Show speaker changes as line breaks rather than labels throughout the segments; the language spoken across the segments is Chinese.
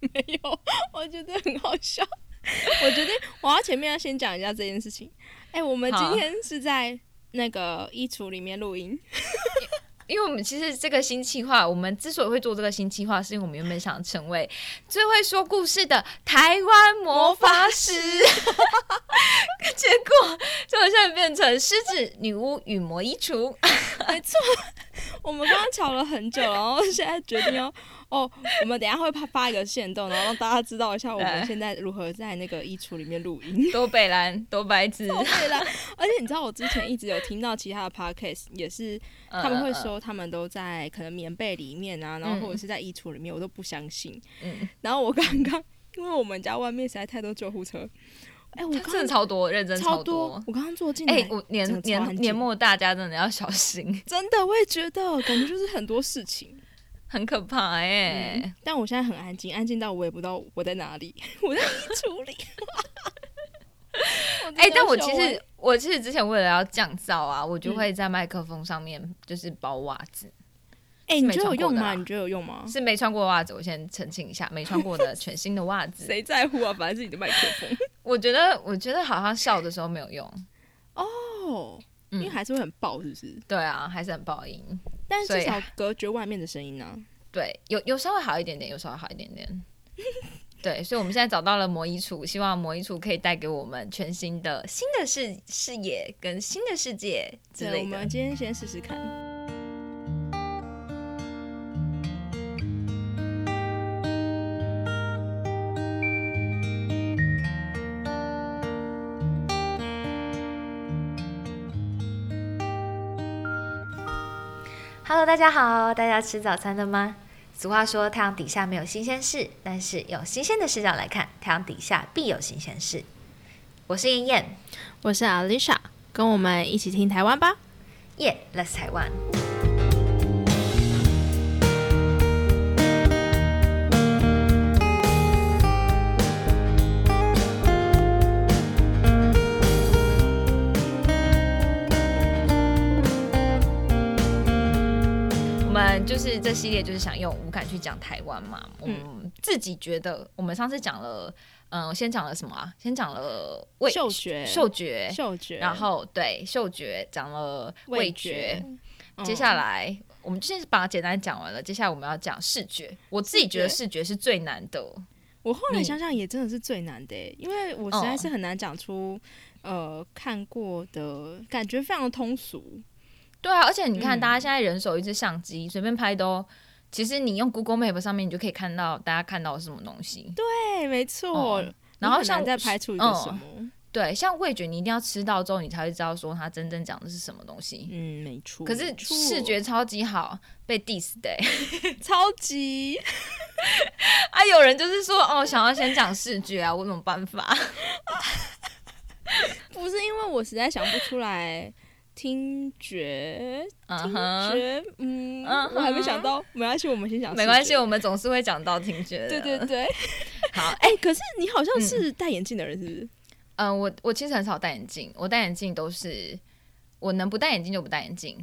没有，我觉得很好笑。我决定我要前面要先讲一下这件事情。哎、我们今天是在那个衣橱里面录音，
因为我们其实这个新计划，我们之所以会做这个新计划，是因为我们原本想成为最会说故事的台湾魔法师，结果结果现在变成狮子女巫与魔衣橱。
没错。我们刚刚吵了很久，然后现在决定要哦，我们等一下会发发一个线动，然后让大家知道一下我们现在如何在那个衣橱里面录音。
多北蓝，多白纸，
对啦，而且你知道，我之前一直有听到其他的 podcast，也是他们会说他们都在可能棉被里面啊，然后或者是在衣橱里面，我都不相信。
嗯，
然后我刚刚因为我们家外面实在太多救护车，哎、我
嗯真的超多，认真
超
多。
我刚刚坐进来，
哎、我年年年末大家真的要小心，
真的我也觉得，感觉就是很多事情。
很可怕哎、
嗯，但我现在很安静，安静到我也不知道我在哪里，我在衣橱里。
哎、但我其实我其实之前为了要降噪啊，我就
嗯
会在麦克风上面就是包袜子，
哎、你觉得有用吗？你觉得有用吗？
是没穿过袜子，我先澄清一下，没穿过的 全新的袜子。
谁在乎啊？反正是你的麦克风。
我觉得我觉得好像笑的时候没有用，
哦，因为
嗯，
还是会很爆，是不是？
对啊，还是很爆音。
但是至少隔绝外面的声音呢、
对，有有稍微好一点点，有稍微好一点点。对，所以我们现在找到了魔衣橱，希望魔衣橱可以带给我们全新的新的视视野跟新的世界之
对，
类的
我们。今天先试试看。
Hello，大家好，大家吃早餐了吗？俗话说，太阳底下没有新鲜事，但是用新鲜的视角来看，太阳底下必有新鲜事。我是燕燕，
我是 Alicia，跟我们一起听台湾吧。
Yeah，Let's 台湾。
就是这系列就是想用五感去讲台湾嘛。嗯，自己觉得我们上次讲了，嗯、先讲了什么啊？先讲了味
嗅觉
嗅觉，
嗅觉，
然后对嗅觉讲了味
味
觉接下来我们就是把它简单讲完了。接下来我们要讲视觉，我自己觉得
视
视觉是最难的。
我后来想想也真的是最难的耶，因为我实在是很难讲出、呃看过的感觉非常的通俗。
对啊，而且你看，
嗯
大家现在人手一只相机，随便拍都，其实你用 Google Map 上面，你就可以看到大家看到是什么东西。
对，没错。
嗯然后像
再拍出一个
嗯
什么，
对，像味觉，你一定要吃到之后，你才会知道说它真正讲的是什么东西。
嗯，没错。
可是视觉超级好，被 diss 的、欸。
超级
啊，有人就是说，哦，想要先讲视觉啊，我有什么办法？
不是因为我实在想不出来听觉，听觉，嗯，
嗯
我还没想到，没关系，我们先讲。
没关系，。我们总是会讲到听觉的。
对对对，
好，
哎、可是你好像是戴眼镜的人，是不是？
嗯、我我其实很少戴眼镜，我戴眼镜都是我能不戴眼镜就不戴眼镜。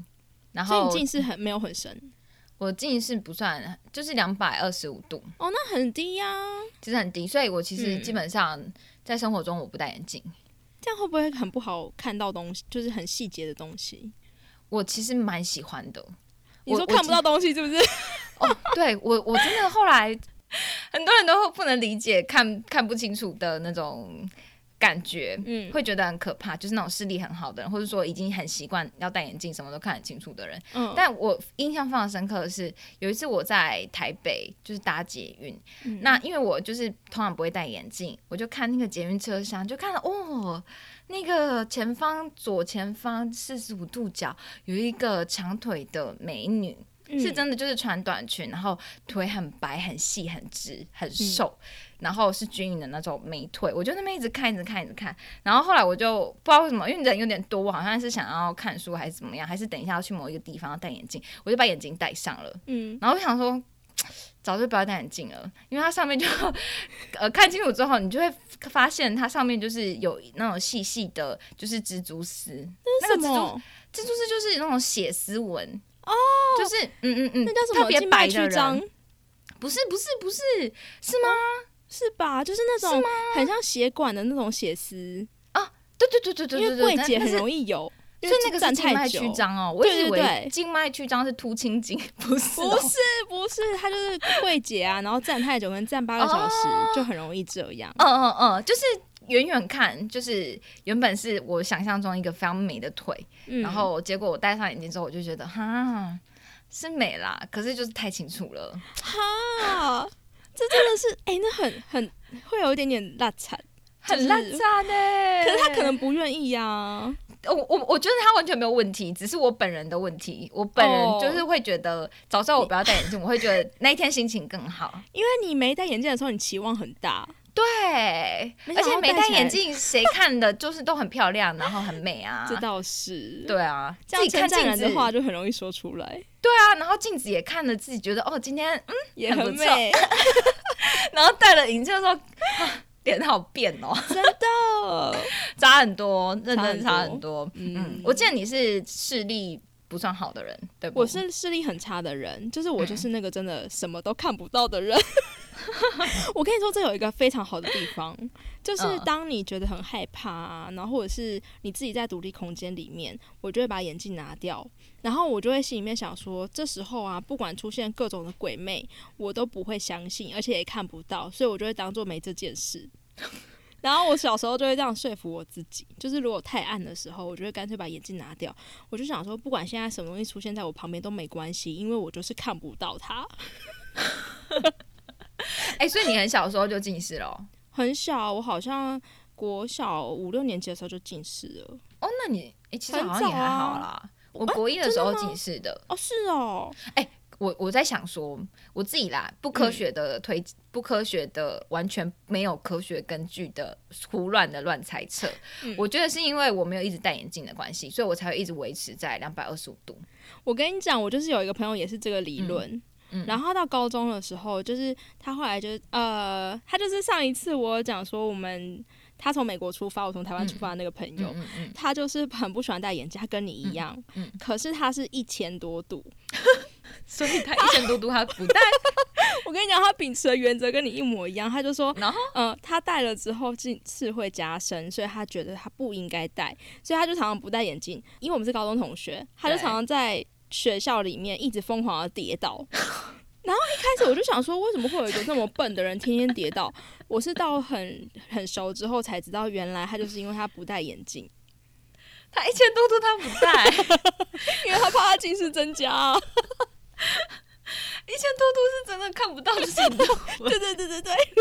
然后
近视很没有很深
我近视不算，就是两百二十五度，
哦，那很低呀、
其实很低，所以我其实
嗯
基本上在生活中我不戴眼镜。
这样会不会很不好看到东西？就是很细节的东西。
我其实蛮喜欢的。
你说看不到东西是不是？
哦，对我我真的后来很多人都不能理解看看不清楚的那种感觉，
嗯，
会觉得很可怕，就是那种视力很好的人，或者说已经很习惯要戴眼镜，什么都看得清楚的人。
嗯，
但我印象非常深刻的是，有一次我在台北就是搭捷运，
嗯
那因为我就是通常不会戴眼镜，我就看那个捷运车厢，就看到哦，那个前方左前方四十五度角有一个长腿的美女。
嗯
是真的，就是穿短裙，然后腿很白、很细、很直、很
嗯
瘦，然后是均匀的那种美腿。我就那边一直看，一直看，一直看。然后后来我就不知道为什么，因为人有点多，我好像是想要看书还是怎么样，还是等一下要去某一个地方要戴眼镜，我就把眼镜戴上了。
嗯，
然后我想说，早就不要戴眼镜了，因为它上面就呃看清楚之后，你就会发现它上面就是有那种细细的，就是蜘蛛丝。
什么？
蜘蛛丝就是那种血丝纹
哦，
就是嗯嗯嗯，
那叫什么？静脉曲张
人，不是不是不是是吗？
是吧？就是那种很像血管的那种血丝啊，
对对对对对
因
对对，
为柜姐很
易。
容易有，因为
所以那个是
站
静脉曲。张哦，我以为
对对对
静脉曲张是凸青筋，不是哦、
不是不是，它就是柜姐啊，然后站太久，可能站八个小时，
哦
就很容易这样。
嗯嗯嗯，就是远远看，就是原本是我想象中一个非常美的腿，
嗯
然后结果我戴上眼镜之后，我就觉得哈是美啦，可是就是太清楚了。
哈，这真的是 哎、那很很会有一点点辣惨，
很烂惨呢，
可是他可能不愿意呀、
我我我觉得他完全没有问题，只是我本人的问题。我本人
哦
就是会觉得，早知道我不要戴眼镜，我会觉得那一天心情更好。
因为你没戴眼镜的时候，你期望很大，
对，而且没
戴
眼镜，谁看的就是都很漂亮，然后很美啊。
这倒是。，
对啊，自己看镜子
的话就很容易说出来，
对啊，然后镜子也看了自己觉得哦，今天嗯，
也
很
美，
然后戴了眼镜的时候，啊脸好变哦，
真的。
差很多，认真差
差很
很多。
嗯
嗯，我记得你是视力不算好的人，对不？
我是视力很差的人，就是我就是那个真的什么都看不到的人。我跟你说，这有一个非常好的地方，就是
嗯
当你觉得很害怕啊，然后或者是你自己在独立空间里面，我就会把眼镜拿掉，然后我就会心里面想说，这时候啊，不管出现各种的鬼魅，我都不会相信，而且也看不到，所以我就会当做没这件事。然后我小时候就会这样说服我自己，就是如果太暗的时候，我就会干脆把眼镜拿掉。我就想说，不管现在什么东西出现在我旁边都没关系，因为我就是看不到它。
哎、所以你很小的时候就近视了哦。
很小，我好像国小五六年级的时候就近视了。
哦，那你哎、其实好像也还好啦。我国一的时候近视的，
哦，是哦，
我我在想说，我自己啦，不科学的推，不科学的，完全没有科学根据的胡乱的乱猜测。
嗯
我觉得是因为我没有一直戴眼镜的关系，所以我才会一直维持在两百二十五度。
我跟你讲，我就是有一个朋友也是这个理论。
嗯嗯。
然后到高中的时候，就是他后来就是呃，他就是上一次我讲说，我们他从美国出发，我从台湾出发的那个朋友，
嗯嗯，
他就是很不喜欢戴眼镜，他跟你一样，
嗯
可是他是一千多度。
所以他一千多度他不戴，
我跟你讲，他秉持的原则跟你一模一样，他就说，
然后
呃，他戴了之后近视会加深，所以他觉得他不应该戴，所以他就常常不戴眼镜。因为我们是高中同学，他就常常在学校里面一直疯狂的跌倒。然后一开始我就想说，为什么会有一个这么笨的人天天跌倒？我是到很很熟之后才知道，原来他就是因为他不戴眼镜，
他一千多度他不戴，
因为他怕他近视增加、啊。
一千多度是真的看不到的程度。
对对对对对，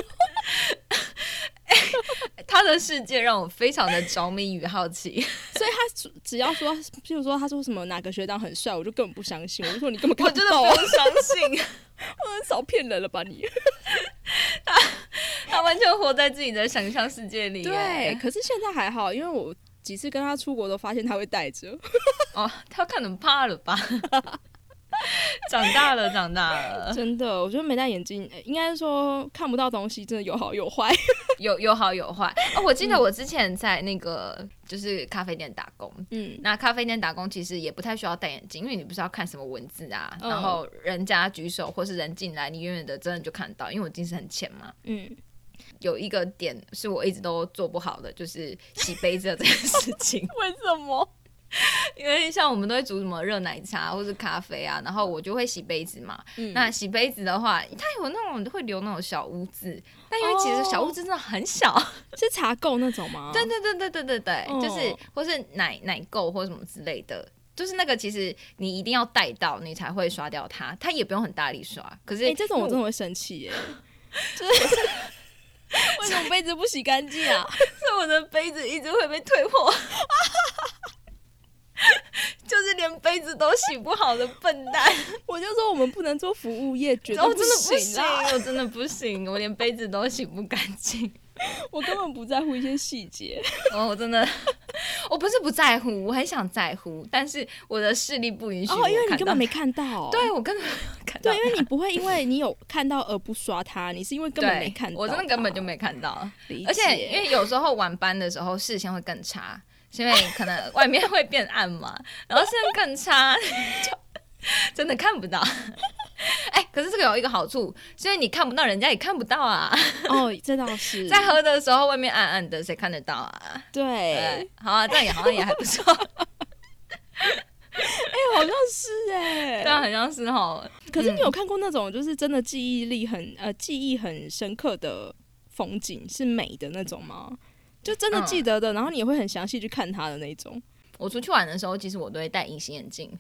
他的世界让我非常的着迷与好奇。
所以他只只要说，譬如说他说什么哪个学长很帅，我就根本不相信，我就说你根本看
我真的
到啊，
不用相信，
很少骗人了吧你？
他他完全活在自己的想象世界里耶。
对，可是现在还好，因为我几次跟他出国都发现他会带着。
哦，他可能怕了吧？长大了，长大了，
真的，我觉得没戴眼镜，呃应该说看不到东西，真的有好有坏。
有有好有坏。哦，我记得我之前在那个就是咖啡店打工，
嗯，
那咖啡店打工其实也不太需要戴眼镜，因为你不是要看什么文字啊，
嗯
然后人家举手或是人进来，你远远的真的就看到，因为我近视很浅嘛。
嗯，
有一个点是我一直都做不好的，就是洗杯子的这件事情。
为什么？
因为像我们都会煮什么热奶茶或是咖啡啊，然后我就会洗杯子嘛。
嗯
那洗杯子的话，它有那种会留那种小污渍，但因为其实小污渍真的很小，
是茶垢那种吗？
对对对对对对对，
哦
就是或是奶奶垢或什么之类的。就是那个，其实你一定要带到，你才会刷掉它。它也不用很大力刷，可是
哎、这种我真的会生气耶。就是为什么杯子不洗干净啊？
是我的杯子一直会被退货，就是连杯子都洗不好的笨蛋。
我就说我们不能做服务业，绝对
我真的不行我真的不行，我连杯子都洗不干净。
我根本不在乎一些细节。
哦，我真的，我不是不在乎，我很想在乎，但是我的视力不允许
哦，因为你根本没看到。
对我根本没有看到
对，因为你不会因为你有看到而不刷它，你是因为根本没看到。
我真的根本就没看到。而且因为有时候晚班的时候视线会更差，是因为可能外面会变暗嘛，然后现在更差，就真的看不到。哎、可是这个有一个好处，所以你看不到，人家也看不到啊。
哦，这倒是
在喝的时候，外面暗暗的，谁看得到啊？
对
对，，好啊，这样也好像也还不错，
哎，好像是哎，
对啊，很像是哦。
可是你有看过那种就是真的记忆力很呃记忆很深刻的风景是美的那种吗？就真的记得的，然后你也会很详细去看它的那种。
我出去玩的时候，其实我都会戴隐形眼镜，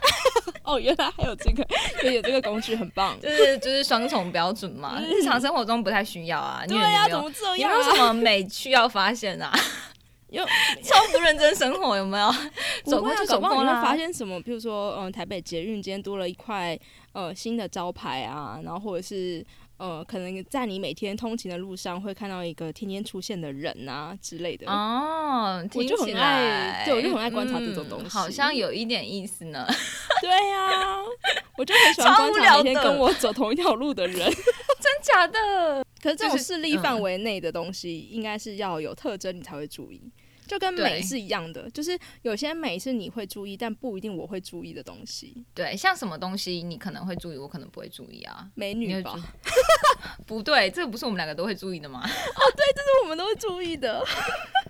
哦，原来还有这个，也有这个工具，很棒。
就是就是双重标准嘛。日常生活中不太需要啊，因
对呀、怎么这样、
有没有什
啊？
么美需要发现啊？
有
超不认真生活有没有？走过去走过
搞不好你会发。现什么？比如说，嗯、台北捷运今天多了一块呃新的招牌啊，然后或者是呃，可能在你每天通勤的路上会看到一个天天出现的人啊之类的。
哦，听起
我就很爱
来
对我就很爱观察这种东西
嗯好像有一点意思呢。
对呀、我就很喜欢观察每天跟我走同一条路的人。
真假的？
可是这种
就是
视力范
嗯
围内的东西，应该是要有特征你才会注意。就跟美是一样的，就是有些美是你会注意，但不一定我会注意的东西。
对，像什么东西你可能会注意，我可能不会注意啊。
美女吧，
不对，这个不是我们两个都会注意的吗？
哦，对这是我们都会注意的。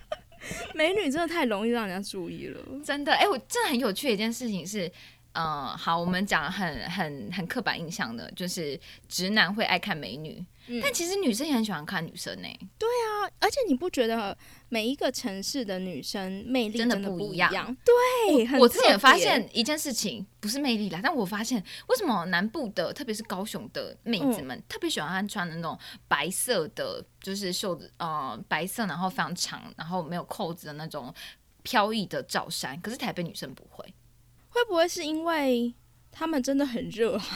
美女真的太容易让人家注意了。
真的，哎、我真的很有趣的一件事情是，嗯，好，我们讲很很很刻板印象的，就是直男会爱看美女，
嗯
但其实女生也很喜欢看女生呢、对
啊，而且你不觉得每一个城市的女生魅力
真的
的
不一样？
对，很
我之前
特别
发现一件事情，不是魅力啦，但我发现为什么南部的，特别是高雄的妹子们，特别喜欢穿的那种白色的，就是袖子呃白色，然后非常长，然后没有扣子的那种飘逸的罩衫，可是台北女生不会。
会不会是因为他们真的很热啊？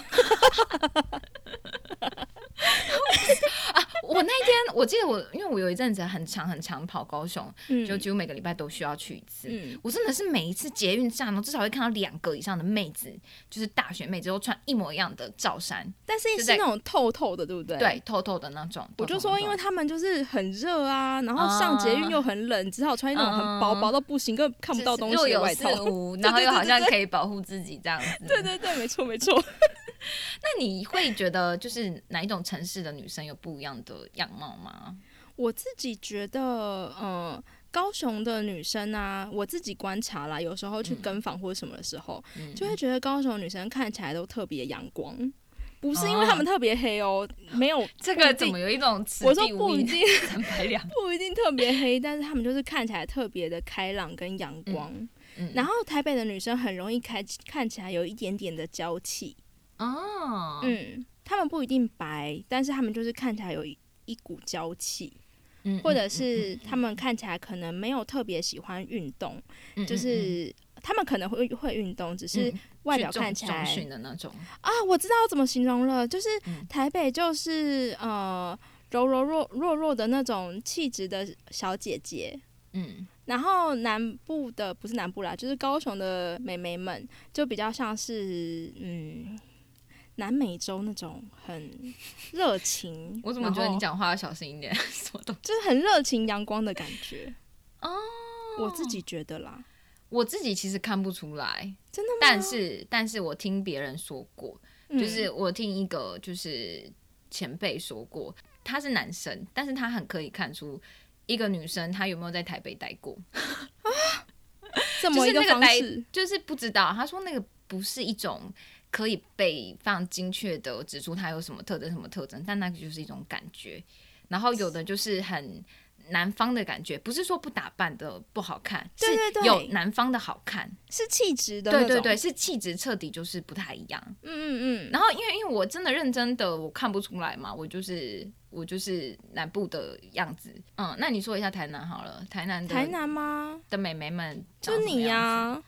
我那一天我记得我，因为我有一阵子很长很长跑高雄，
嗯
就几乎每个礼拜都需要去一次。
嗯，
我真的是每一次捷运站，我至少会看到两个以上的妹子，就是大学妹子，都穿一模一样的罩衫，
但是
就是
那种透透的，对不对？
对，透透的那种。
我就说，因为他们就是很热啊，然后上捷运又很冷，只好穿一种很薄薄到不行，根本看不到东西外套。
似无，然后又好像可以保护自己这样子。
对对对，没错没错。
那你会觉得就是哪一种城市的女生有不一样的样貌吗？
我自己觉得，嗯、高雄的女生啊，我自己观察啦，有时候去跟访或者什么的时候，
嗯
就会觉得高雄女生看起来都特别阳光，不是因为她们特别黑哦，没有
这个怎么有一种
我说不一定
三百两？
不一定特别黑，但是她们就是看起来特别的开朗跟阳光。
嗯
然后台北的女生很容易开看起来有一点点的娇气，
哦，
嗯，她们不一定白，但是她们就是看起来有一一股娇气，
嗯
或者是她们看起来可能没有特别喜欢运动，
嗯
就是她们可能会会运动，只是外表看起来
训的那种，
啊，我知道怎么形容了，就是
嗯。
台北就是呃柔柔弱弱弱的那种气质的小姐姐，
嗯
然后南部的不是南部啦，就是高雄的美眉们就比较像是嗯南美洲那种很热情，
我怎么觉得你讲话要小心一点？什么东
就是很热情阳光的感觉？
哦，
我自己觉得啦，
我自己其实看不出来，
真的吗？
但是但是我听别人说过，
嗯
就是我听一个就是前辈说过，他是男生，但是他很可以看出一个女生她有没有在台北待过，
怎么一个方式，
就是不知道。他说那个不是一种可以被非常精确的指出她有什么特征什么特征，但那个就是一种感觉。然后有的就是很南方的感觉，不是说不打扮的不好看，
对对对
是有南方的好看。
是气质的，
对对对，是气质彻底就是不太一样。
嗯嗯嗯，
然后因为因为我真的认真的我看不出来嘛，我就是我就是南部的样子。嗯，那你说一下台南好了，台南的
台南吗？
的美眉们
就你呀、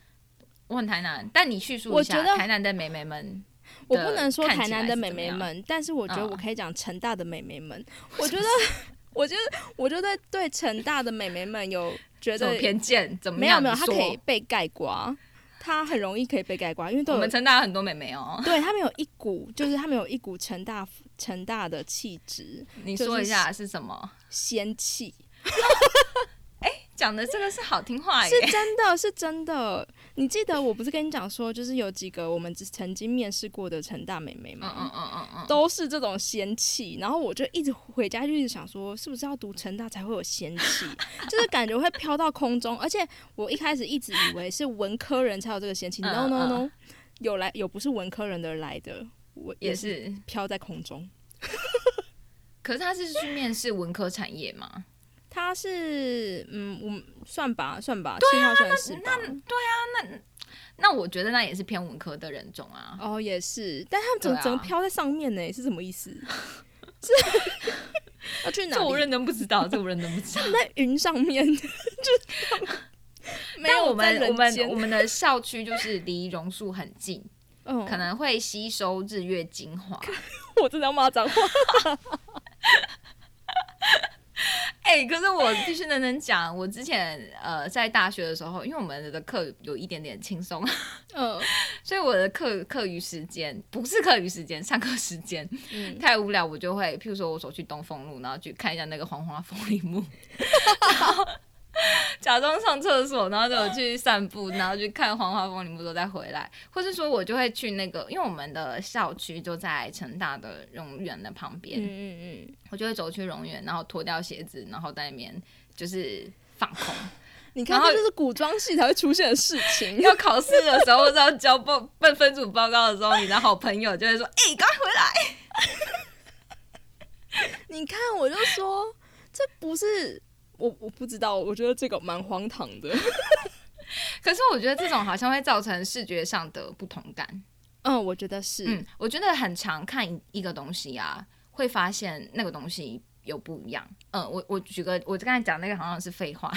我很台南，但你叙述一下台南的美眉们。
我不能说台南的美眉们，但是我觉得
嗯
我可以讲成大的美眉们。我觉得，我觉得，我觉得对成大的美眉们有觉得
偏见？怎么样？
没有没有，她可以被盖刮，她很容易可以被盖刮，因为都
我们成大有很多美眉哦。
对他们有一股，就是他们有一股成大成大的气质
你说一下是什么？
仙气，哎
讲的这个是好听话耶
是。真的是真的。你记得我不是跟你讲说，就是有几个我们曾经面试过的成大美眉
嗯
吗？
嗯嗯嗯嗯，
都是这种仙气，然后我就一直回家就一直想说，是不是要读成大才会有仙气，就是感觉会飘到空中。而且我一开始一直以为是文科人才有这个仙气
嗯
，no no
嗯
no，有来有不是文科人的来的，我
也
是
是。
飘在空中。
可是他是去面试文科产业吗？
他是嗯，我们算吧算吧，
啊
七号算是吧。
那我觉得那也是偏文科的人种啊。
哦，也是，但他们怎
么啊
整个飘在上面呢，是什么意思？是要去哪？
这我认真不知道，这我认真不知道。
在云上面，就是没有我
们我们我们的校区就是离榕树很近，
嗯，
可能会吸收日月精华。
我真的要骂脏话。
哎、可是我必须认真讲，我之前呃在大学的时候，因为我们的课有一点点轻松，
嗯。
所以我的课课余时间不是课余时间，上课时间
嗯，
太无聊，我就会譬如说我走去东风路，然后去看一下那个黄花风铃木，然 后 假装上厕所，然后就去散步，然后去看黄花风铃木，之后再回来，或是说我就会去那个，因为我们的校区就在成大的荣园的旁边，
嗯嗯嗯，
我就会走去荣园，然后脱掉鞋子，然后在那边就是放空。
你看，这就是古装戏才会出现的事情。
要考试的时候，或者要交报分分组报告的时候，你的好朋友就会说：“哎、赶快回来。”
你看，我就说这不是我，我不知道，我觉得这个蛮荒唐的。
可是我觉得这种好像会造成视觉上的不同感。
嗯，我觉得是，
嗯，我觉得很常看一一个东西啊，会发现那个东西有不一样。嗯，我我举个，我刚才讲那个好像是废话，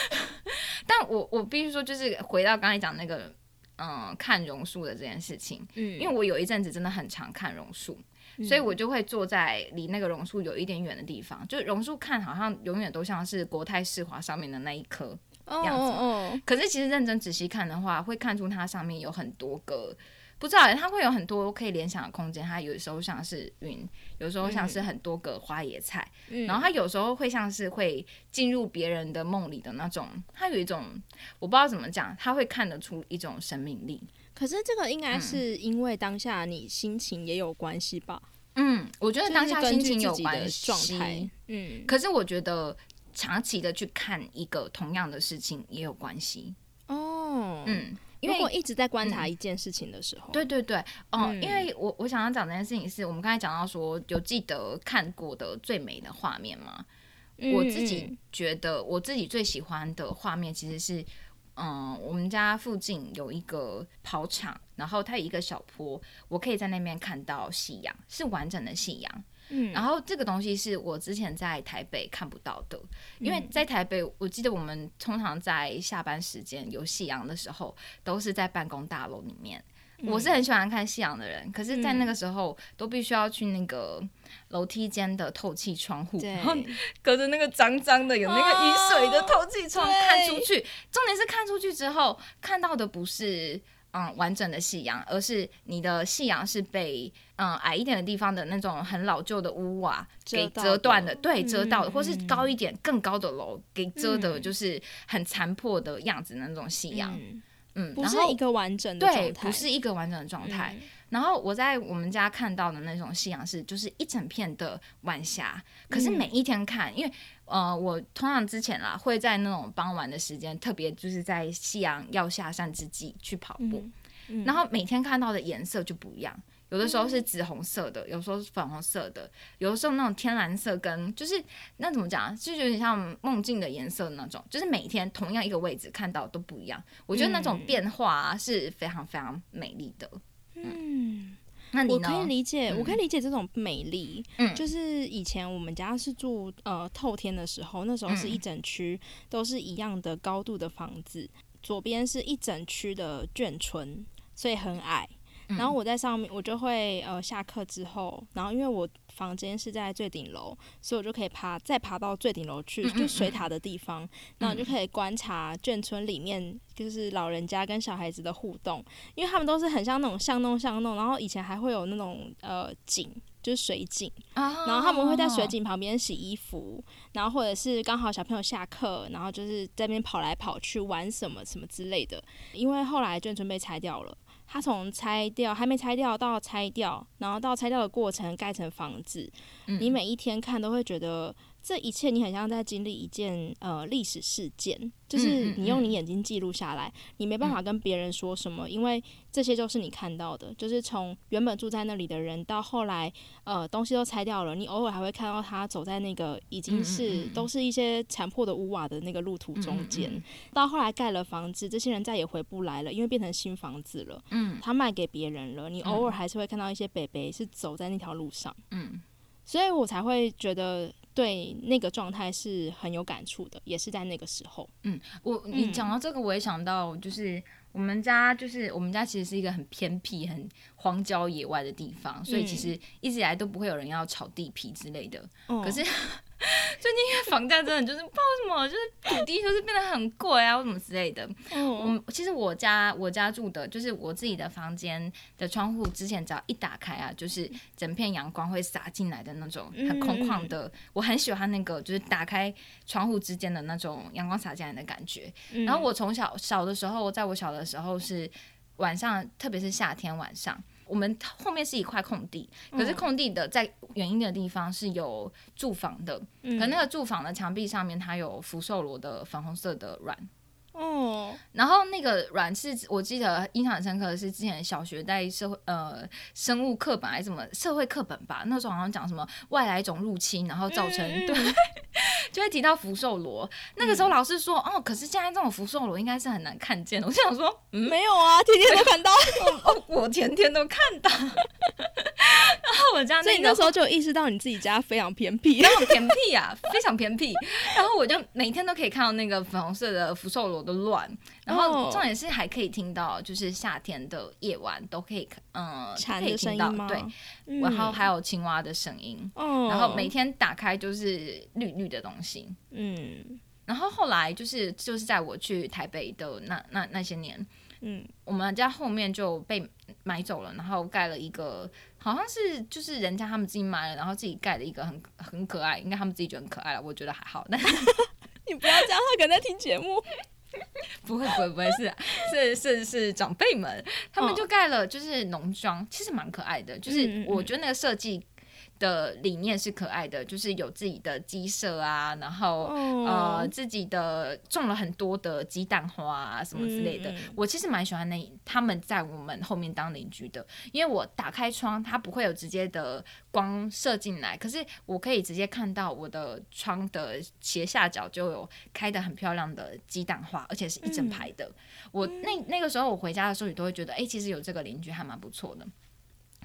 但我我必须说，就是回到刚才讲那个，嗯，看榕树的这件事情，
嗯，
因为我有一阵子真的很常看榕树，所以我就会坐在离那个榕树有一点远的地方，就榕树看好像永远都像是国泰世华上面的那一棵，
哦
样子
哦哦，
可是其实认真仔细看的话，会看出它上面有很多个。不知道欸，它会有很多可以联想的空间。它有时候像是云，有时候像是很多个花野菜，
嗯
然后它有时候会像是会进入别人的梦里的那种。它有一种我不知道怎么讲，它会看得出一种生命力。
可是这个应该是因为当下你心情也有关系吧？
嗯，我觉得当下心情有关
状
系
态，嗯，
可是我觉得长期的去看一个同样的事情也有关系。
哦，
嗯，因为
如果一直在观察一件事情的时候，
对对对，哦、
嗯
因为我我想要讲这件事情是，我们刚才讲到说有记得看过的最美的画面吗？
嗯，
我自己觉得我自己最喜欢的画面其实是，嗯，我们家附近有一个跑场，然后它有一个小坡，我可以在那边看到夕阳，是完整的夕阳。
嗯，
然后这个东西是我之前在台北看不到的，因为在台北，我记得我们通常在下班时间有夕阳的时候，都是在办公大楼里面。我是很喜欢看夕阳的人，可是，在那个时候都必须要去那个楼梯间的透气窗户，
对
然后隔着那个脏脏的有那个雨水的透气窗
哦
看出去。重点是看出去之后看到的不是嗯完整的夕阳，而是你的夕阳是被嗯矮一点的地方的那种很老旧的屋瓦给
遮
断
的
的，对，遮到的，
嗯
或是
嗯
高一点更高的楼给遮的，
嗯
就是很残破的样子那种夕阳。
嗯
嗯，然后
不是一个完整的
对，
状态，
不是一个完整的状态。
嗯
然后我在我们家看到的那种夕阳是，就是一整片的晚霞，可是每一天看，因为呃，我通常之前啦会在那种傍晚的时间，特别就是在夕阳要下山之际去跑步，
嗯
然后每天看到的颜色就不一样。有的时候是紫红色的，有时候是粉红色的，有的时候那种天蓝色跟就是那怎么讲啊，就是有点像梦境的颜色那种，就是每天同样一个位置看到都不一样。我觉得那种
嗯
变化啊是非常非常美丽的。
嗯，
那？
我可以理解，我可以
嗯
理解这种美丽。
嗯
就是以前我们家是住呃透天的时候，那时候是一
嗯
整区都是一样的高度的房子，左边是一整区的眷村，所以很矮。
嗯
然后我在上面，我就会呃下课之后，然后因为我房间是在最顶楼，所以我就可以爬再爬到最顶楼去，就水塔的地方，然后就可以观察眷村里面就是老人家跟小孩子的互动，因为他们都是很像那种巷弄巷弄，然后以前还会有那种呃井。就是水井，
啊
然后他们会在水井旁边洗衣服，然后或者是刚好小朋友下课，然后就是在那边跑来跑去玩什么什么之类的。因为后来眷村被拆掉了，他从拆掉还没拆掉到拆掉，然后到拆掉的过程盖成房子，
嗯。
你每一天看都会觉得这一切你很像在经历一件呃历史事件，就是你用你眼睛记录下来，你没办法跟别人说什么，因为这些就是你看到的，就是从原本住在那里的人到后来呃东西都拆掉了，你偶尔还会看到他走在那个已经是、都是一些残破的屋瓦的那个路途中间，到后来盖了房子，这些人再也回不来了，因为变成新房子了，
嗯。
他卖给别人了，你偶尔还是会看到一些北北是走在那条路上。
嗯。
所以我才会觉得对那个状态是很有感触的，也是在那个时候。
嗯，我你
嗯
讲到这个，我也想到，就是我们家，就是我们家其实是一个很偏僻、很荒郊野外的地方，所以其实一直以来都不会有人要炒地皮之类的。
嗯
可是 最近因为房价真的就是不知道为什么，就是土地就是变得很贵啊，或什么之类的。我其实我家我家住的就是我自己的房间的窗户，之前只要一打开啊，就是整片阳光会洒进来的那种很空旷的，我很喜欢那个就是打开窗户之间的那种阳光洒进来的感觉。
嗯
然后我从小小的时候，在我小的时候是晚上，特别是夏天晚上。我们后面是一块空地，可是
嗯
空地的在远一点的地方是有住房的，
嗯。
可那个住房的墙壁上面它有福寿螺的粉红色的卵，
哦，
然后那个软是我记得印象很深刻的是之前小学在社会呃生物课本还是什么社会课本吧，那时候好像讲什么外来种入侵，然后造成、对，就会提到福寿螺。那个时候老师说，哦，可是现在这种福寿螺应该是很难看见的。我就想说，嗯，
没有啊，天天都看到。
哦，我天天都看到。然后我家
所以
那个
你那时候就意识到你自己家非常偏僻
非。常偏僻啊，非常偏僻。然后我就每天都可以看到那个粉红色的福寿螺的乱，然后
哦
重点是还可以听到，就是夏天的夜晚都可以，嗯、可以听到？对，
嗯，
然后还有青蛙的声音，
哦，
然后每天打开就是绿绿的东西。
嗯
然后后来就是就是在我去台北的那那那些年，
嗯
我们家后面就被买走了，然后盖了一个，好像是就是人家他们自己买了，然后自己盖的一个很很可爱，应该他们自己觉得很可爱了，我觉得还好，但是
你不要这样，他可能在听节目。
不会不会不会是是是是长辈们，他们
哦
就盖了就是农庄，其实蛮可爱的，就是我觉得那个设计。的理念是可爱的，就是有自己的鸡舍啊，然后、
哦
呃自己的种了很多的鸡蛋花啊什么之类的。我其实蛮喜欢那他们在我们后面当邻居的，因为我打开窗，它不会有直接的光射进来，可是我可以直接看到我的窗的斜下角就有开的很漂亮的鸡蛋花，而且是一整排的。我那那个时候我回家的时候，也都会觉得，哎、其实有这个邻居还蛮不错的。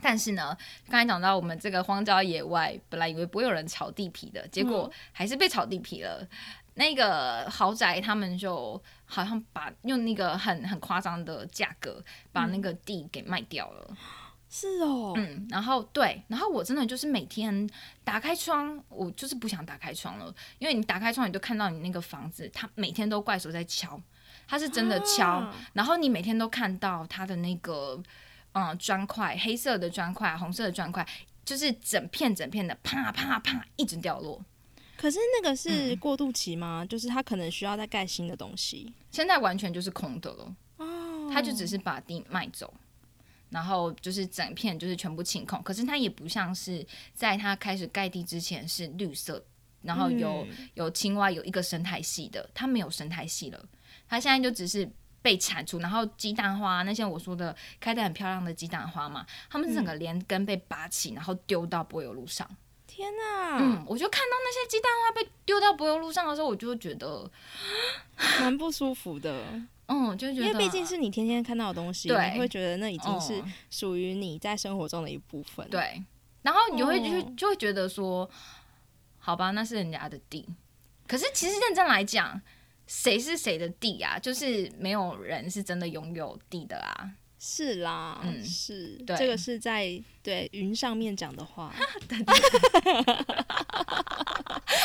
但是呢，刚才讲到我们这个荒郊野外，本来以为不会有人炒地皮的，结果还是被炒地皮了。那个豪宅，他们就好像把用那个很很夸张的价格把那个地给卖掉了。
是哦，
嗯，然后对，然后我真的就是每天打开窗，我就是不想打开窗了，因为你打开窗，你就看到你那个房子，它每天都怪手在敲，它是真的敲，
啊
然后你每天都看到它的那个嗯砖块，黑色的砖块、红色的砖块，就是整片整片的啪啪啪一直掉落。
可是那个
嗯
是过渡期吗？就是它可能需要再盖新的东西。
现在完全就是空的了，
哦，
他就只是把地卖走，然后就是整片就是全部清空。可是它也不像是在它开始盖地之前是绿色，然后有、
嗯
有青蛙，有一个生态系的，它没有生态系了，它现在就只是。被铲除，然后鸡蛋花那些我说的开的很漂亮的鸡蛋花嘛，他们整个连根被拔起，然后丢到柏油路上。
天呐，
嗯，我就看到那些鸡蛋花被丢到柏油路上的时候，我就会觉得，
蛮不舒服的。
嗯，就觉得，
因为毕竟是你天天看到的东西，你会觉得那已经是
嗯
属于你在生活中的一部分。，
对，然后你就会就会
哦
就会觉得说，好吧，那是人家的地。可是其实认真来讲，谁是谁的地啊？就是没有人是真的拥有地的啊。
是啦，
嗯
是，
对
这个是在对云上面讲的话。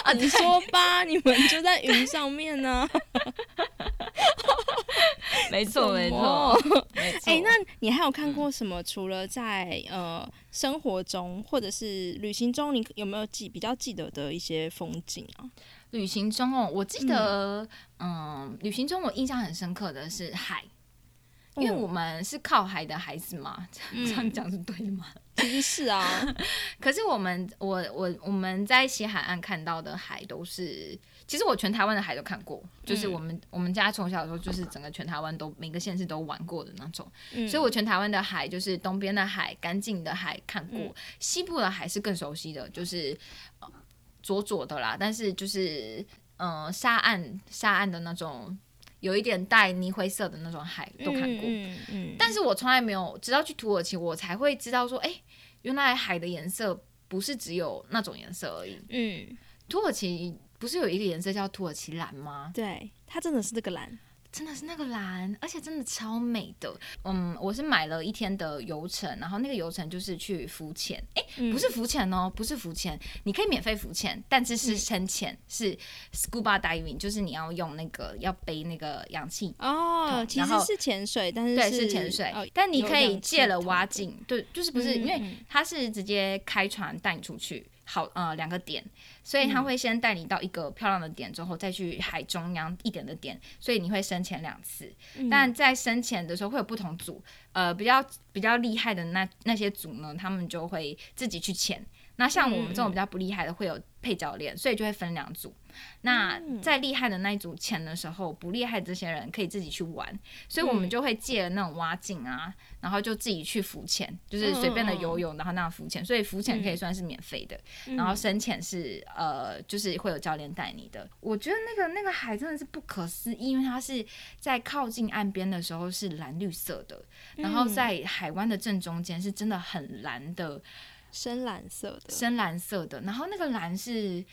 啊，你说吧，你们就在云上面 呢、
没错没错没错。
哎、那你还有看过什么？除了在呃生活中或者是旅行中，你有没有记比较记得的一些风景啊？
旅行中哦，我记得，嗯。旅行中我印象很深刻的是海，因为
哦
我们是靠海的孩子嘛，
嗯。
这样讲是对的吗？
其实是啊，
可是我们，我我我们在西海岸看到的海都是，其实我全台湾的海都看过，就是
嗯。
我们、我们家从小的时候就是整个全台湾都每个县市都玩过的那种，
嗯。
所以我全台湾的海就是东边的海干净的海看过，
嗯。
西部的海是更熟悉的，就是呃左左的啦，但是就是呃沙岸沙岸的那种有一点带泥灰色的那种海都看过，
嗯嗯
但是我从来没有，直到去土耳其，我才会知道说，哎、原来海的颜色不是只有那种颜色而已。
嗯，
土耳其不是有一个颜色叫土耳其蓝吗？
对，它真的是这个蓝，
真的是那个蓝，而且真的超美的。嗯，我是买了一天的游程，然后那个游程就是去浮潜。哎、
嗯。
不是浮潜哦，不是浮潜，你可以免费浮潜，但是是深潜，是 scuba diving，就是你要用那个要背那个氧气。
哦，其实是潜水，但是
对，
是
是潜水，
哦
但你可以借了蛙镜，对，就是不是、因为
嗯嗯。
他是直接开船带你出去，好呃两个点，所以他
嗯
会先带你到一个漂亮的点之后，再去海中央一点的点，所以你会深潜两次。
嗯
但在深潜的时候会有不同组，呃，比较比较厉害的那那些组呢，他们就会自己去潜。那像我们这种比较不厉害的，会有配教练，所以就会分两组。那
嗯。
在厉害的那一组潜的时候，不厉害的这些人可以自己去玩，所以我们
嗯。
就会借那种蛙镜啊，然后就自己去浮潜，就是随便的
嗯
游泳，然后那样浮潜。所以浮潜可以算是免费的，
嗯。
然后深潜是呃，就是会有教练带你的。我觉得那个那个海真的是不可思议，因为它是在靠近岸边的时候是蓝绿色的，然后
嗯。
在海湾的正中间是真的很蓝的
深蓝色的，
深蓝色的，然后那个蓝是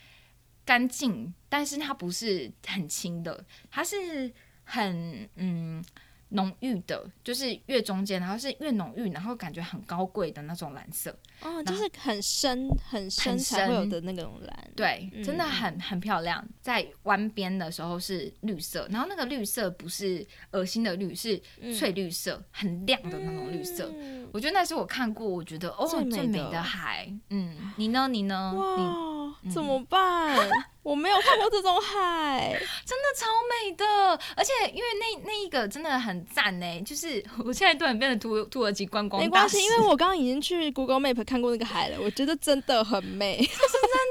干净，但是它不是很清的，它是很嗯浓郁的，就是越中间，然后是越浓郁，然后感觉很高贵的那种蓝色。
哦，就是很深很深才会有
深
的那种蓝，
对，
嗯
真的很很漂亮。在湾边的时候是绿色，然后那个绿色不是恶心的绿，是翠绿色，很亮的那种绿色。
嗯
我觉得那是我看过，我觉得哦
最美的
海。嗯，你呢？你呢？你
怎么办？我没有看过这种海，
真的超美的，而且因为那那一个真的很赞呢，就是 我现在突然变成土土耳其观光，
没关系，因为我刚刚已经去 Google Map 看过那个海了，我觉得真的很美。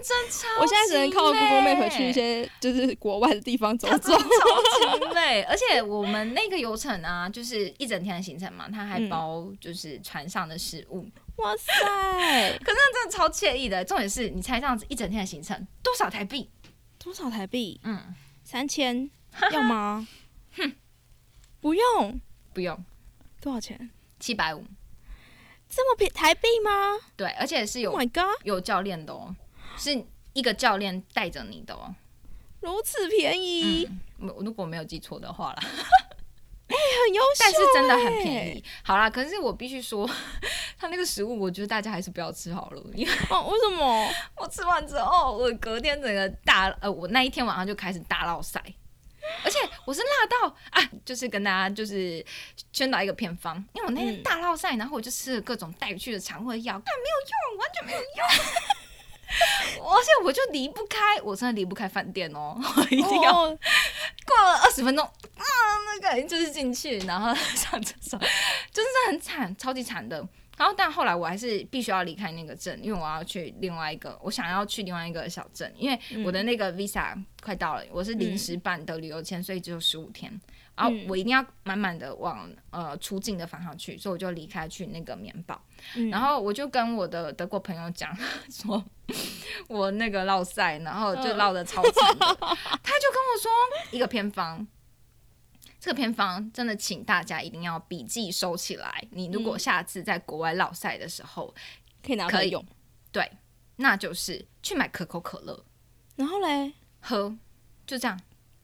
真超
我现在只能靠 Google Map 去一些就是国外的地方走走。
超级美，而且我们那个游程啊，就是一整天的行程嘛，它还
嗯
包就是船上的食物，
哇塞，可是
真的超惬意的。重点是你猜这样子一整天的行程多少台币？
多少台币？
嗯，
三千，要吗？哼不用，
不用
多少钱？
七百五，
这么便台币吗
对，而且是有
？Oh my god，
有教练的哦，是一个教练带着你的哦。
如此便宜，
嗯，我如果没有记错的话啦。
很优秀，
但是真的很便宜。。好啦，可是我必须说，他那个食物，我觉得大家还是不要吃好了，因为
哦，为什么？
我吃完之后，我隔天整个大呃，我那一天晚上就开始大落塞。而且我是辣到啊，就是跟大家就是宣导一个偏方，因为我那天
嗯
大落腮，然后我就吃了各种带去的肠胃药，但没有用，完全没有用。而且我就离不开，我真的离不开饭店哦，我一定要
哦
过了二十分钟，啊，那个就是进去，然后 上厕所，就是很惨，超级惨的。然后，但后来我还是必须要离开那个镇，因为我要去另外一个，我想要去另外一个小镇，因为我的那个 visa 快到了，我是临时办的旅游签，所以只有十五天，然后
嗯。
我一定要满满的往呃出境的方向去，所以我就离开去那个棉堡。
嗯。
然后我就跟我的德国朋友讲 说，我那个落塞，然后就落的超惨的，他就跟我说一个偏方。这个偏方真的，请大家一定要笔记收起来。你如果
嗯
下次在国外落赛的时候，
可以拿
可以
来用。
对，那就是去买可口可乐
然后嘞，
喝，就这样。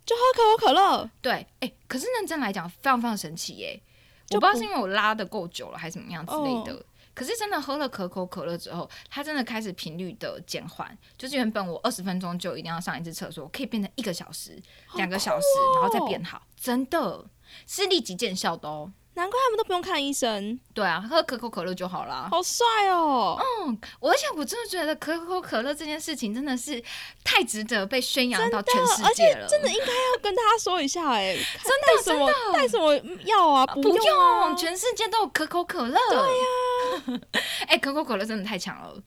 就喝可口可乐。
对，哎、可是认真来讲，非常非常神奇耶！
就
我不知道是因为我拉的够久了，还是怎么样之类的。可是真的喝了可口可乐之后，它真的开始频率的减缓，就是原本我二十分钟就一定要上一次厕所，我可以变成一个小时、两个小时，然后再变好，真的是立即见效的哦。
难怪他们都不用看医生，
对啊，喝可口可乐就好啦。
好帅哦！
嗯，我而且我真的觉得可口可乐这件事情真的是太值得被宣扬到全世界了，
且真的应该要跟大家说一下、哎，真的什么带什么药啊？不
不
用啊
用，全世界都有可口可乐。对呀、哎、可口可乐真的太强了，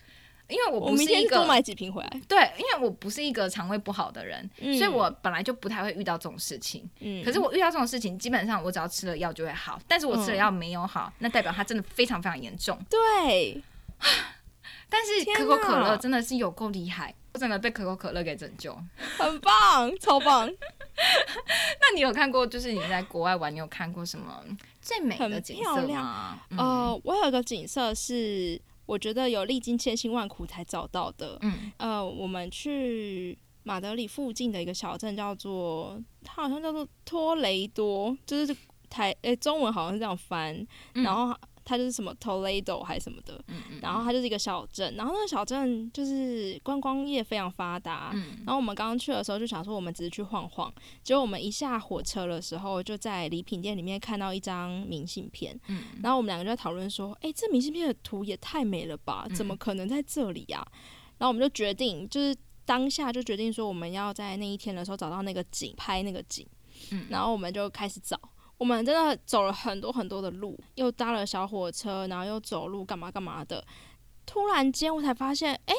因为我不是一个
多买几瓶回来。
对，因为我不是一个肠胃不好的人，
嗯
所以我本来就不太会遇到这种事情。
嗯
可是我遇到这种事情，基本上我只要吃了药就会好，但是我吃了
嗯
药没有好，那代表它真的非常非常严重。
对，
但是可口可乐真的是有够厉害，我整个被可口可乐给拯救。
很棒，超棒，
那你有看过，就是你在国外玩，你有看过什么最美的景色吗？嗯
呃，我有一个景色是我觉得有历经千辛万苦才找到的。
嗯
呃，我们去马德里附近的一个小镇，叫做它好像叫做托雷多，就是台诶、中文好像是这样翻，
嗯
然后它就是什么 Toledo 还是什么的，
嗯嗯
然后它就是一个小镇，然后那个小镇就是观光业非常发达，
嗯
然后我们刚刚去的时候就想说，我们只是去晃晃。结果我们一下火车的时候，就在礼品店里面看到一张明信片。
嗯
然后我们两个就在讨论说：“哎、这明信片的图也太美了吧？
嗯
怎么可能在这里呀、然后我们就决定，就是当下就决定说，我们要在那一天的时候找到那个景，拍那个景。
嗯
然后我们就开始找。我们真的走了很多很多的路，又搭了小火车，然后又走路，干嘛干嘛的。突然间，我才发现，哎、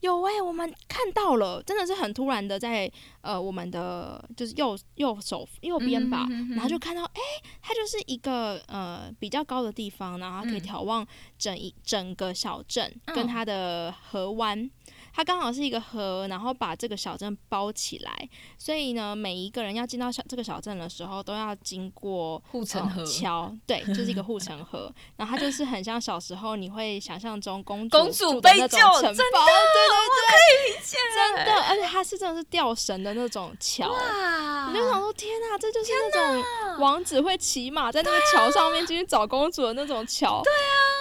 有哎、我们看到了，真的是很突然的在，呃我们的就是右右手右边吧，
嗯哼哼哼
然后就看到，哎、它就是一个呃比较高的地方，然后可以
嗯
眺望整一整个小镇跟
嗯
它的河湾。它刚好是一个河，然后把这个小镇包起来，所以呢，每一个人要进到小这个小镇的时候，都要经过
护城河
呃桥，对，就是一个护城河。然后它就是很像小时候你会想象中公
公主
住的那种城堡，对对对，
解
真的，而且它是真的是吊绳的那种桥。
哇
你就想说，天哪，这就是那种王子会骑马在那个桥上面进去找公主的那种桥。对啊，哦，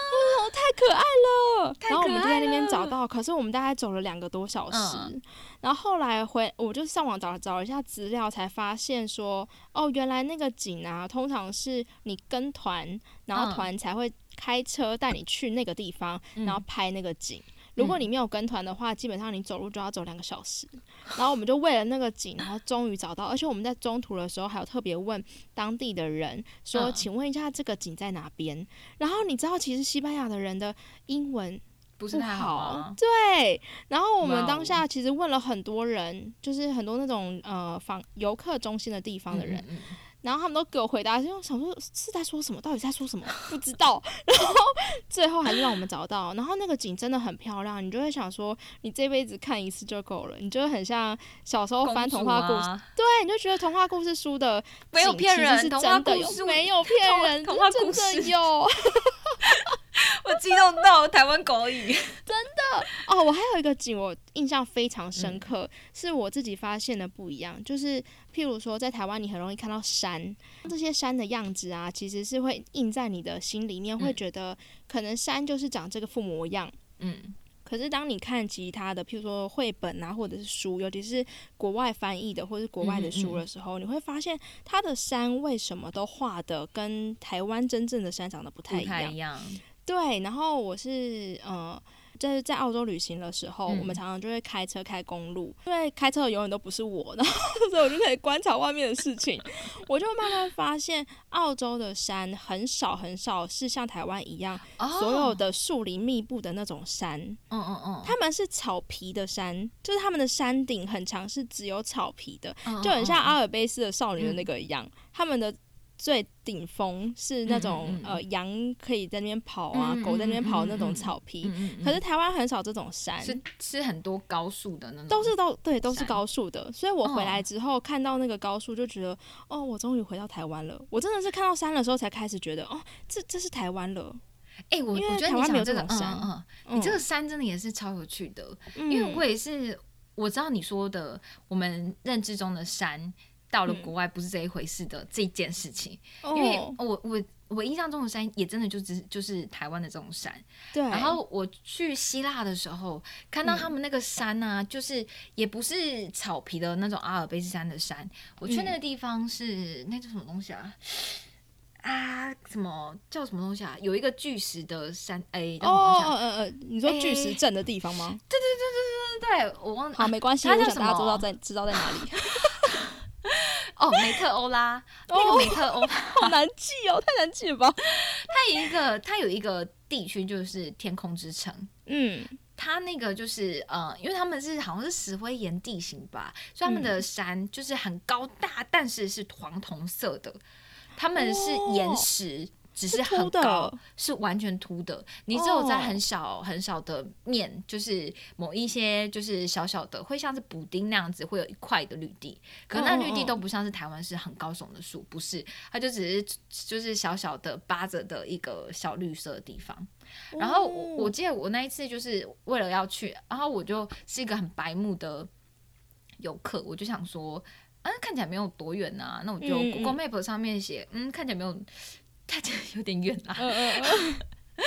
太可爱了。
太
然后我们就在那边找到，可是我们大概走了两个多小时。
嗯
然后后来回，我就上网找找一下资料，才发现说，哦，原来那个景啊，通常是你跟团，然后
嗯
团才会开车带你去那个地方，然后
嗯
拍那个景。如果你没有跟团的话，基本上你走路就要走两个小时。然后我们就为了那个景，然后终于找到，而且我们在中途的时候还有特别问当地的人说：“
嗯
请问一下这个景在哪边？”然后你知道，其实西班牙的人的英文不
不是太好啊。
对，然后我们当下其实问了很多人，就是很多那种呃访游客中心的地方的人，
嗯嗯嗯
然后他们都给我回答，就想说是在说什么，到底在说什么，不知道。然后最后还是让我们找到，然后那个景真的很漂亮，你就会想说，你这辈子看一次就够了，你就会很像小时候翻童话故事，
啊
对，你就觉得童话故事书的
没有骗人
是真的有。没有骗人，
童话故
真的
事
有。
我激动到台湾狗语。
真的哦，我还有一个景，我印象非常
嗯
深刻，是我自己发现的不一样。就是譬如说，在台湾你很容易看到山，这些山的样子啊，其实是会印在你的心里面，会
嗯
觉得可能山就是长这个副模样。
嗯
可是当你看其他的，譬如说绘本啊，或者是书，尤其是国外翻译的或是国外的书的时候，你会发现它的山为什么都画的跟台湾真正的山长得不太一样
太一。样。
对，然后我是呃，就是在澳洲旅行的时候，
嗯
我们常常就会开车开公路，因为开车的永远都不是我，然后 所以我就可以观察外面的事情，我就慢慢发现澳洲的山很少很少是像台湾一样，
哦
所有的树林密布的那种山，
嗯嗯嗯，
他们是草皮的山，就是他们的山顶很长是只有草皮的，
嗯
就很像
嗯
阿尔卑斯的少女的那个一样，他们的最顶峰是那种、
嗯嗯嗯
呃羊可以在那边跑啊，狗在那边跑的那种草皮。可是台湾很少这种山，
是是很多高速的那种，
都是都对都是高速的。所以我回
哦。
来之后、看到那个高速，就觉得哦，我终于回到台湾了。我真的是看到山的时候才开始觉得哦，这这是台湾了。
哎、我
因为
我觉得
台湾没有
你讲这
种山。
嗯嗯，
嗯。
你这个山真的也是超有趣的，
嗯
因为我也是我知道你说的，我们认知中的山到了
嗯
国外不是这一回事的这件事情，
哦
因为我我我印象中的山也真的就只就是台湾的这种山。
对，
然后我去希腊的时候，看到他们那个山啊，就是也不是草皮的那种阿尔卑斯山的山。我去那个地方是、那叫什么东西啊？啊，什么叫什么东西啊？有一个巨石的山，哎，叫什么
哦？哦呃呃，你说巨石阵的地方吗？
对对对对对对，我忘了。
好，没关系，
它叫什
我想大家知道在知道在哪里，
哦，梅特欧拉，那个梅特欧拉，
好难记哦，太难记了吧？
它有一个，它有一个地区就是天空之城。
嗯，
它那个就是呃，因为他们是好像是石灰岩地形吧，所以他们的山就是很高大，但是是黄铜色的。他们是岩石，只是很高，是完全凸的。你只有在
哦
很小很小的面，就是某一些就是小小的，会像是补丁那样子，会有一块的绿地。可那绿地都不像是台湾是很高耸的树，不是，它就只是就是小小的扒着的一个小绿色的地方。然后我
哦
我记得我那一次就是为了要去，然后我就是一个很白目的游客，我就想说，啊，看起来没有多远啊，那我就 Google Map 上面写，嗯，看起来没有，看起来有点远啦。
嗯嗯嗯，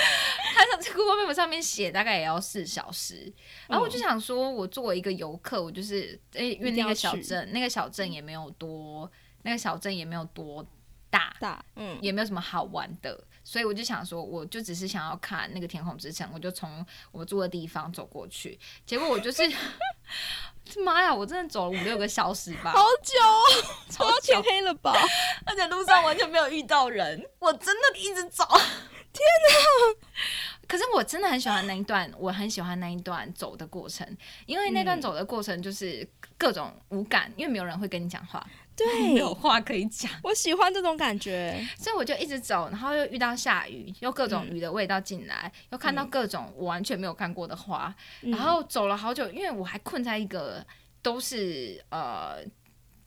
它上在 Google Map 上面写大概也要四小时，然后我就
嗯。
想说，我作为一个游客，我就是诶、因为那个小镇，那个小镇也没有多，那个小镇也没有多大，
大，嗯，
也没有什么好玩的，所以我就想说，我就只是想要看那个天空之城，我就从我住的地方走过去，结果我就是，妈呀，我真的走了五六个小时吧，
好久哦，
超
都要天，黑了吧？
而且路上完全没有遇到人，我真的一直走，天哪！可是我真的很喜欢那一段，我很喜欢那一段走的过程，因为那段
嗯。
走的过程就是各种无感，因为没有人会跟你讲话，
对
没有话可以讲。
我喜欢这种感觉。
所以我就一直走，然后又遇到下雨，又各种
嗯
雨的味道进来，又看到
嗯
各种我完全没有看过的花，
嗯
然后走了好久，因为我还困在一个都是呃，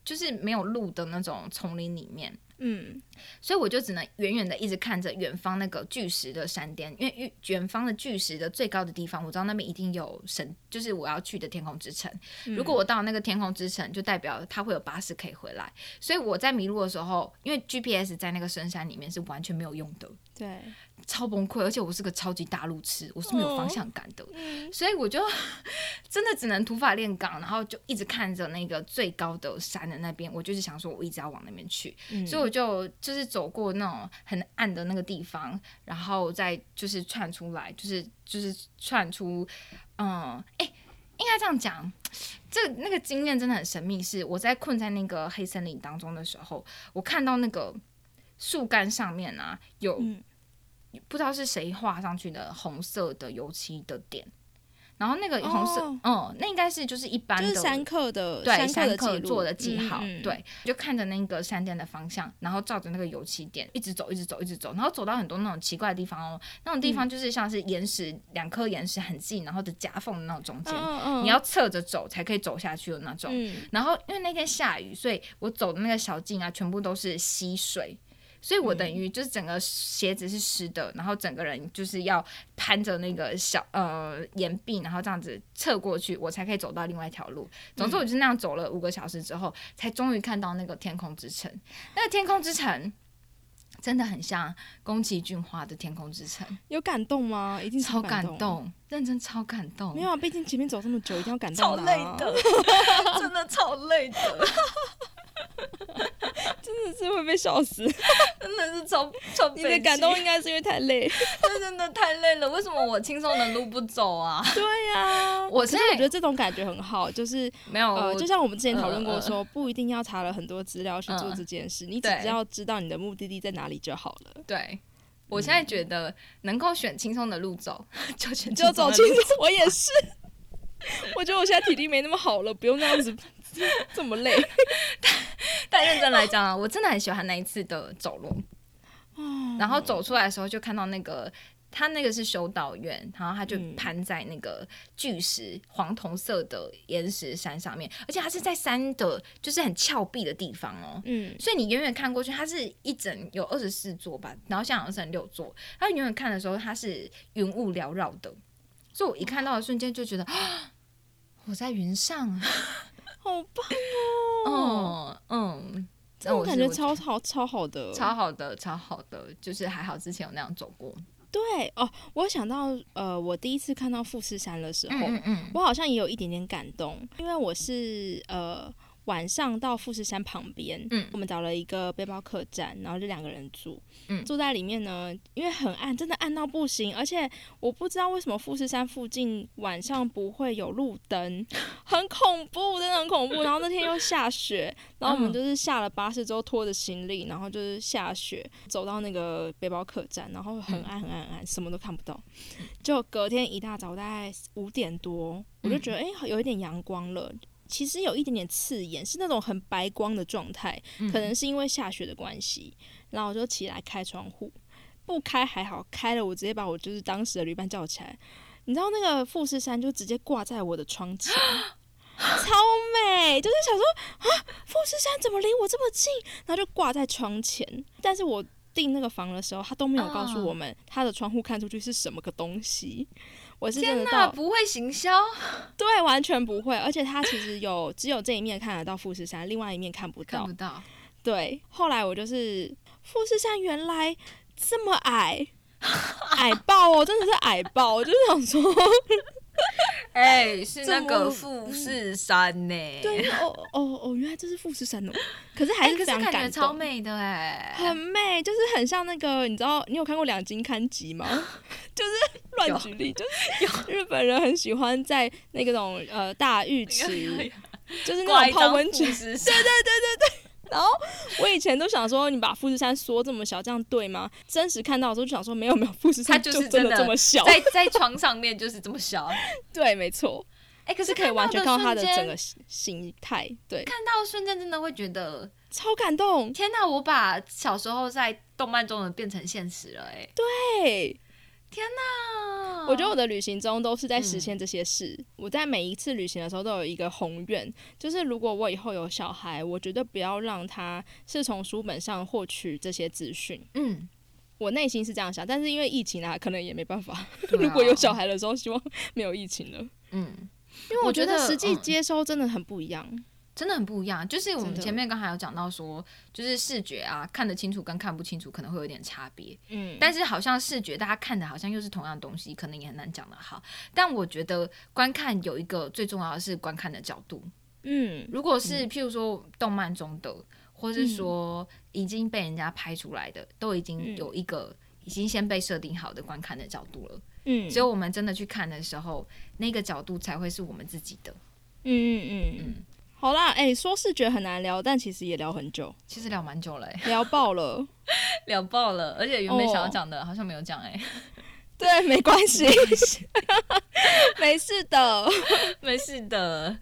就是没有路的那种丛林里面。
嗯，
所以我就只能远远的一直看着远方那个巨石的山巅，因为远远方的巨石的最高的地方，我知道那边一定有神，就是我要去的天空之城。
嗯
如果我到那个天空之城，就代表它会有巴士可以回来。所以我在迷路的时候，因为 GPS 在那个深山里面是完全没有用的，
对，
超崩溃。而且我是个超级大路痴，我是没有方向感的。
嗯
所以我就 真的只能土法炼钢，然后就一直看着那个最高的山的那边，我就是想说，我一直要往那边去，
嗯
所以我就就是走过那种很暗的那个地方，然后再就是窜出来，就是就是窜出，嗯，哎、应该这样讲，这那个经验真的很神秘。是我在困在那个黑森林当中的时候，我看到那个树干上面啊有
嗯
不知道是谁画上去的红色的油漆的点，然后那个红色，
哦。
嗯，那应该是就是一般的
就是山客的
对
山
山客做的记号，
嗯嗯
对，就看着那个山巅的方向，然后照着那个油漆点一直走，一直走，一直走，然后走到很多那种奇怪的地方哦，那种地
嗯。
方就是像是岩石两颗岩石很近，然后的夹缝的那种中间，你要侧着走才可以走下去的那种。
嗯。
然后因为那天下雨，所以我走的那个小径啊，全部都是溪水。所以我等于就是整个鞋子是湿的，然后整个人就是要攀着那个小呃岩壁，然后这样子侧过去，我才可以走到另外一条路。总之，我就那样走了五个小时之后，才终于看到那个天空之城。那个天空之城真的很像宫崎骏画的天空之城，
有感动吗？一定
超感
动。
动，认真超感动
没。有啊，毕竟前面走这么久，一定要感
超
动、啊。
累的，真的超累的。
真的是会被笑死。
真的是超超
你的感动应该是因为太累。
真 真的太累了。为什么我轻松的路不走啊？
对呀、
我现在
我觉得这种感觉很好，就是
没有，
呃，就像我们之前讨论过说，不一定要查了很多资料去做
嗯
这件事，你只要知道你的目的地在哪里就好了。
对。我现在觉得能够选轻松的路走，就选
就走轻
松，
我也是。我觉得我现在体力没那么好了，不用那样子 这么累。
但认真来讲啊，我真的很喜欢那一次的走路。
哦
然后走出来的时候，就看到那个他那个是修道院，然后他就
嗯
攀在那个巨石黄铜色的岩石山上面，而且它是在山的，就是很峭壁的地方哦。
嗯，
所以你远远看过去，它是一整有二十四座吧，然后现在好像剩六座。它远远看的时候，它是云雾缭绕的，所以我一看到的瞬间就觉得，啊 我在云上。
好棒哦！
嗯，嗯，
这种感觉超好，超好的，
超好的，超好的，就是还好之前有那样走过。
对哦。我想到，呃，我第一次看到富士山的时候，
嗯嗯
我好像也有一点点感动，因为我是呃晚上到富士山旁边，
嗯
我们找了一个背包客栈，然后就两个人住，
嗯
住在里面呢，因为很暗，真的暗到不行，而且我不知道为什么富士山附近晚上不会有路灯，很恐怖，真的很恐怖。然后那天又下雪，然后我们
嗯
就是下了巴士之后拖着行李，然后就是下雪走到那个背包客栈，然后很暗很暗很暗，什么都看不到。就隔天一大早大概五点多，我就觉得哎、诶有一点阳光了。其实有一点点刺眼，是那种很白光的状态，
嗯
可能是因为下雪的关系。然后我就起来开窗户，不开还好，开了我直接把我就是当时的旅伴叫起来。你知道那个富士山就直接挂在我的窗前，超美，就是想说啊，富士山怎么离我这么近？然后就挂在窗前。但是我订那个房的时候，他都没有告诉
嗯
我们他的窗户看出去是什么个东西。我是真的到
不会行销，
对，完全不会，而且它其实有只有这一面看得到富士山，另外一面看不到
看不。到。
对，后来我就是富士山原来这么矮，矮爆哦，真的是矮爆，我就是想说，
哎、是那
这
个富士山呢、
对，哦哦哦，原来这是富士山哦，可是还
哎、
是非常
感觉。超美的哎、
很美，就是很像那个，你知道，你有看过两金刊集吗？就是乱举例，就是日本人很喜欢在那个种呃大浴池，就是那种泡温泉。
富士山，
然后我以前都想说，你把富士山缩这么小，这样对吗？真实看到的时候就想说，没有没有，富士山
就是真的
这么小。
在在床上面就是这么小。
对，没错，
哎、可
是可以完全看到它的整个形形态，对，
看到瞬间真的会觉得，
超感动。
天哪！我把小时候在动漫中的变成现实了、哎，
对，
天哪！
我觉得我的旅行中都是在实现这些事。我在每一次旅行的时候都有一个宏愿，就是如果我以后有小孩，我绝对不要让他是从书本上获取这些资讯。
嗯，
我内心是这样想，但是因为疫情啊，可能也没办法。
啊
如果有小孩的时候，希望没有疫情了。
嗯，
因为我觉得实际
嗯
接收真的很不一样。
真的很不一样。就是我们前面刚才有讲到说，就是视觉啊，看得清楚跟看不清楚可能会有点差别。
嗯，
但是好像视觉大家看的好像又是同样东西，可能也很难讲得好。但我觉得观看有一个最重要的是观看的角度。
嗯，
如果是譬如说动漫中的，或是说已经被人家拍出来的，都已经
嗯
有一个已经先被设定好的观看的角度了。
嗯，
只有我们真的去看的时候，那个角度才会是我们自己的。
嗯嗯嗯嗯，好啦，哎、说视觉很难聊，但其实也聊很久，
其实聊蛮久了、欸，
聊爆了。
聊爆了，而且原本想要
哦
讲的、好像没有讲哎、
对，没关系，没事的。
没事的。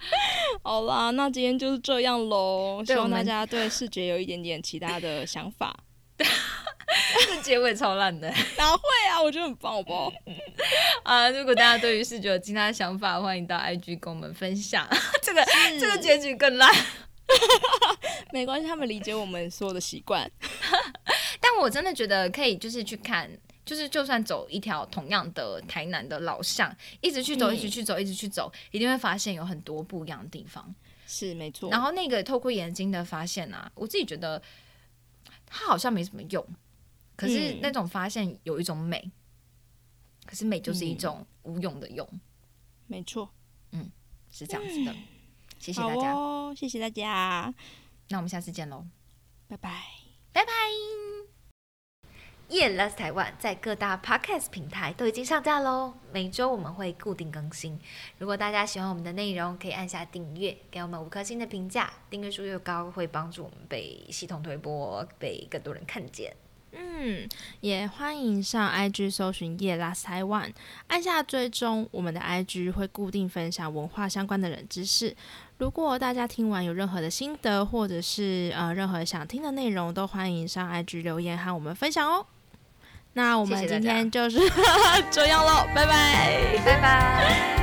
好啦，那今天就是这样喽。希望大家对视觉有一点点其他的想法。
这结尾超烂的
哪会啊？我觉得很棒，好不好？
啊！如果大家对于视觉有其他的想法，欢迎到 IG 跟我们分享。这个这个结局更烂。
没关系，他们理解我们所有的习惯。
但我真的觉得可以，就是去看，就是就算走一条同样的台南的老巷，一直去走，
嗯
一直去走，一直去走，一定会发现有很多不一样的地方。
是没错。
然后那个透过眼睛的发现啊，我自己觉得它好像没什么用，可是
嗯
那种发现有一种美，可是美就是一种无用的用，
没错。
嗯是这样子的。谢谢大家，
哦，谢谢大家，
那我们下次见喽，
拜拜。
拜拜。
耶、！Last Taiwan 在各大 podcast 平台都已经上架喽，每周我们会固定更新。如果大家喜欢我们的内容，可以按下订阅，给我们五颗星的评价。订阅数越高，会帮助我们被系统推播，被更多人看见。
嗯，也欢迎上 IG 搜寻夜拉台湾，按下追踪，我们的 IG 会固定分享文化相关的冷知识。如果大家听完有任何的心得，或者是呃任何想听的内容，都欢迎上 IG 留言和我们分享哦。那我们今天就是 这样喽，拜拜。
拜拜。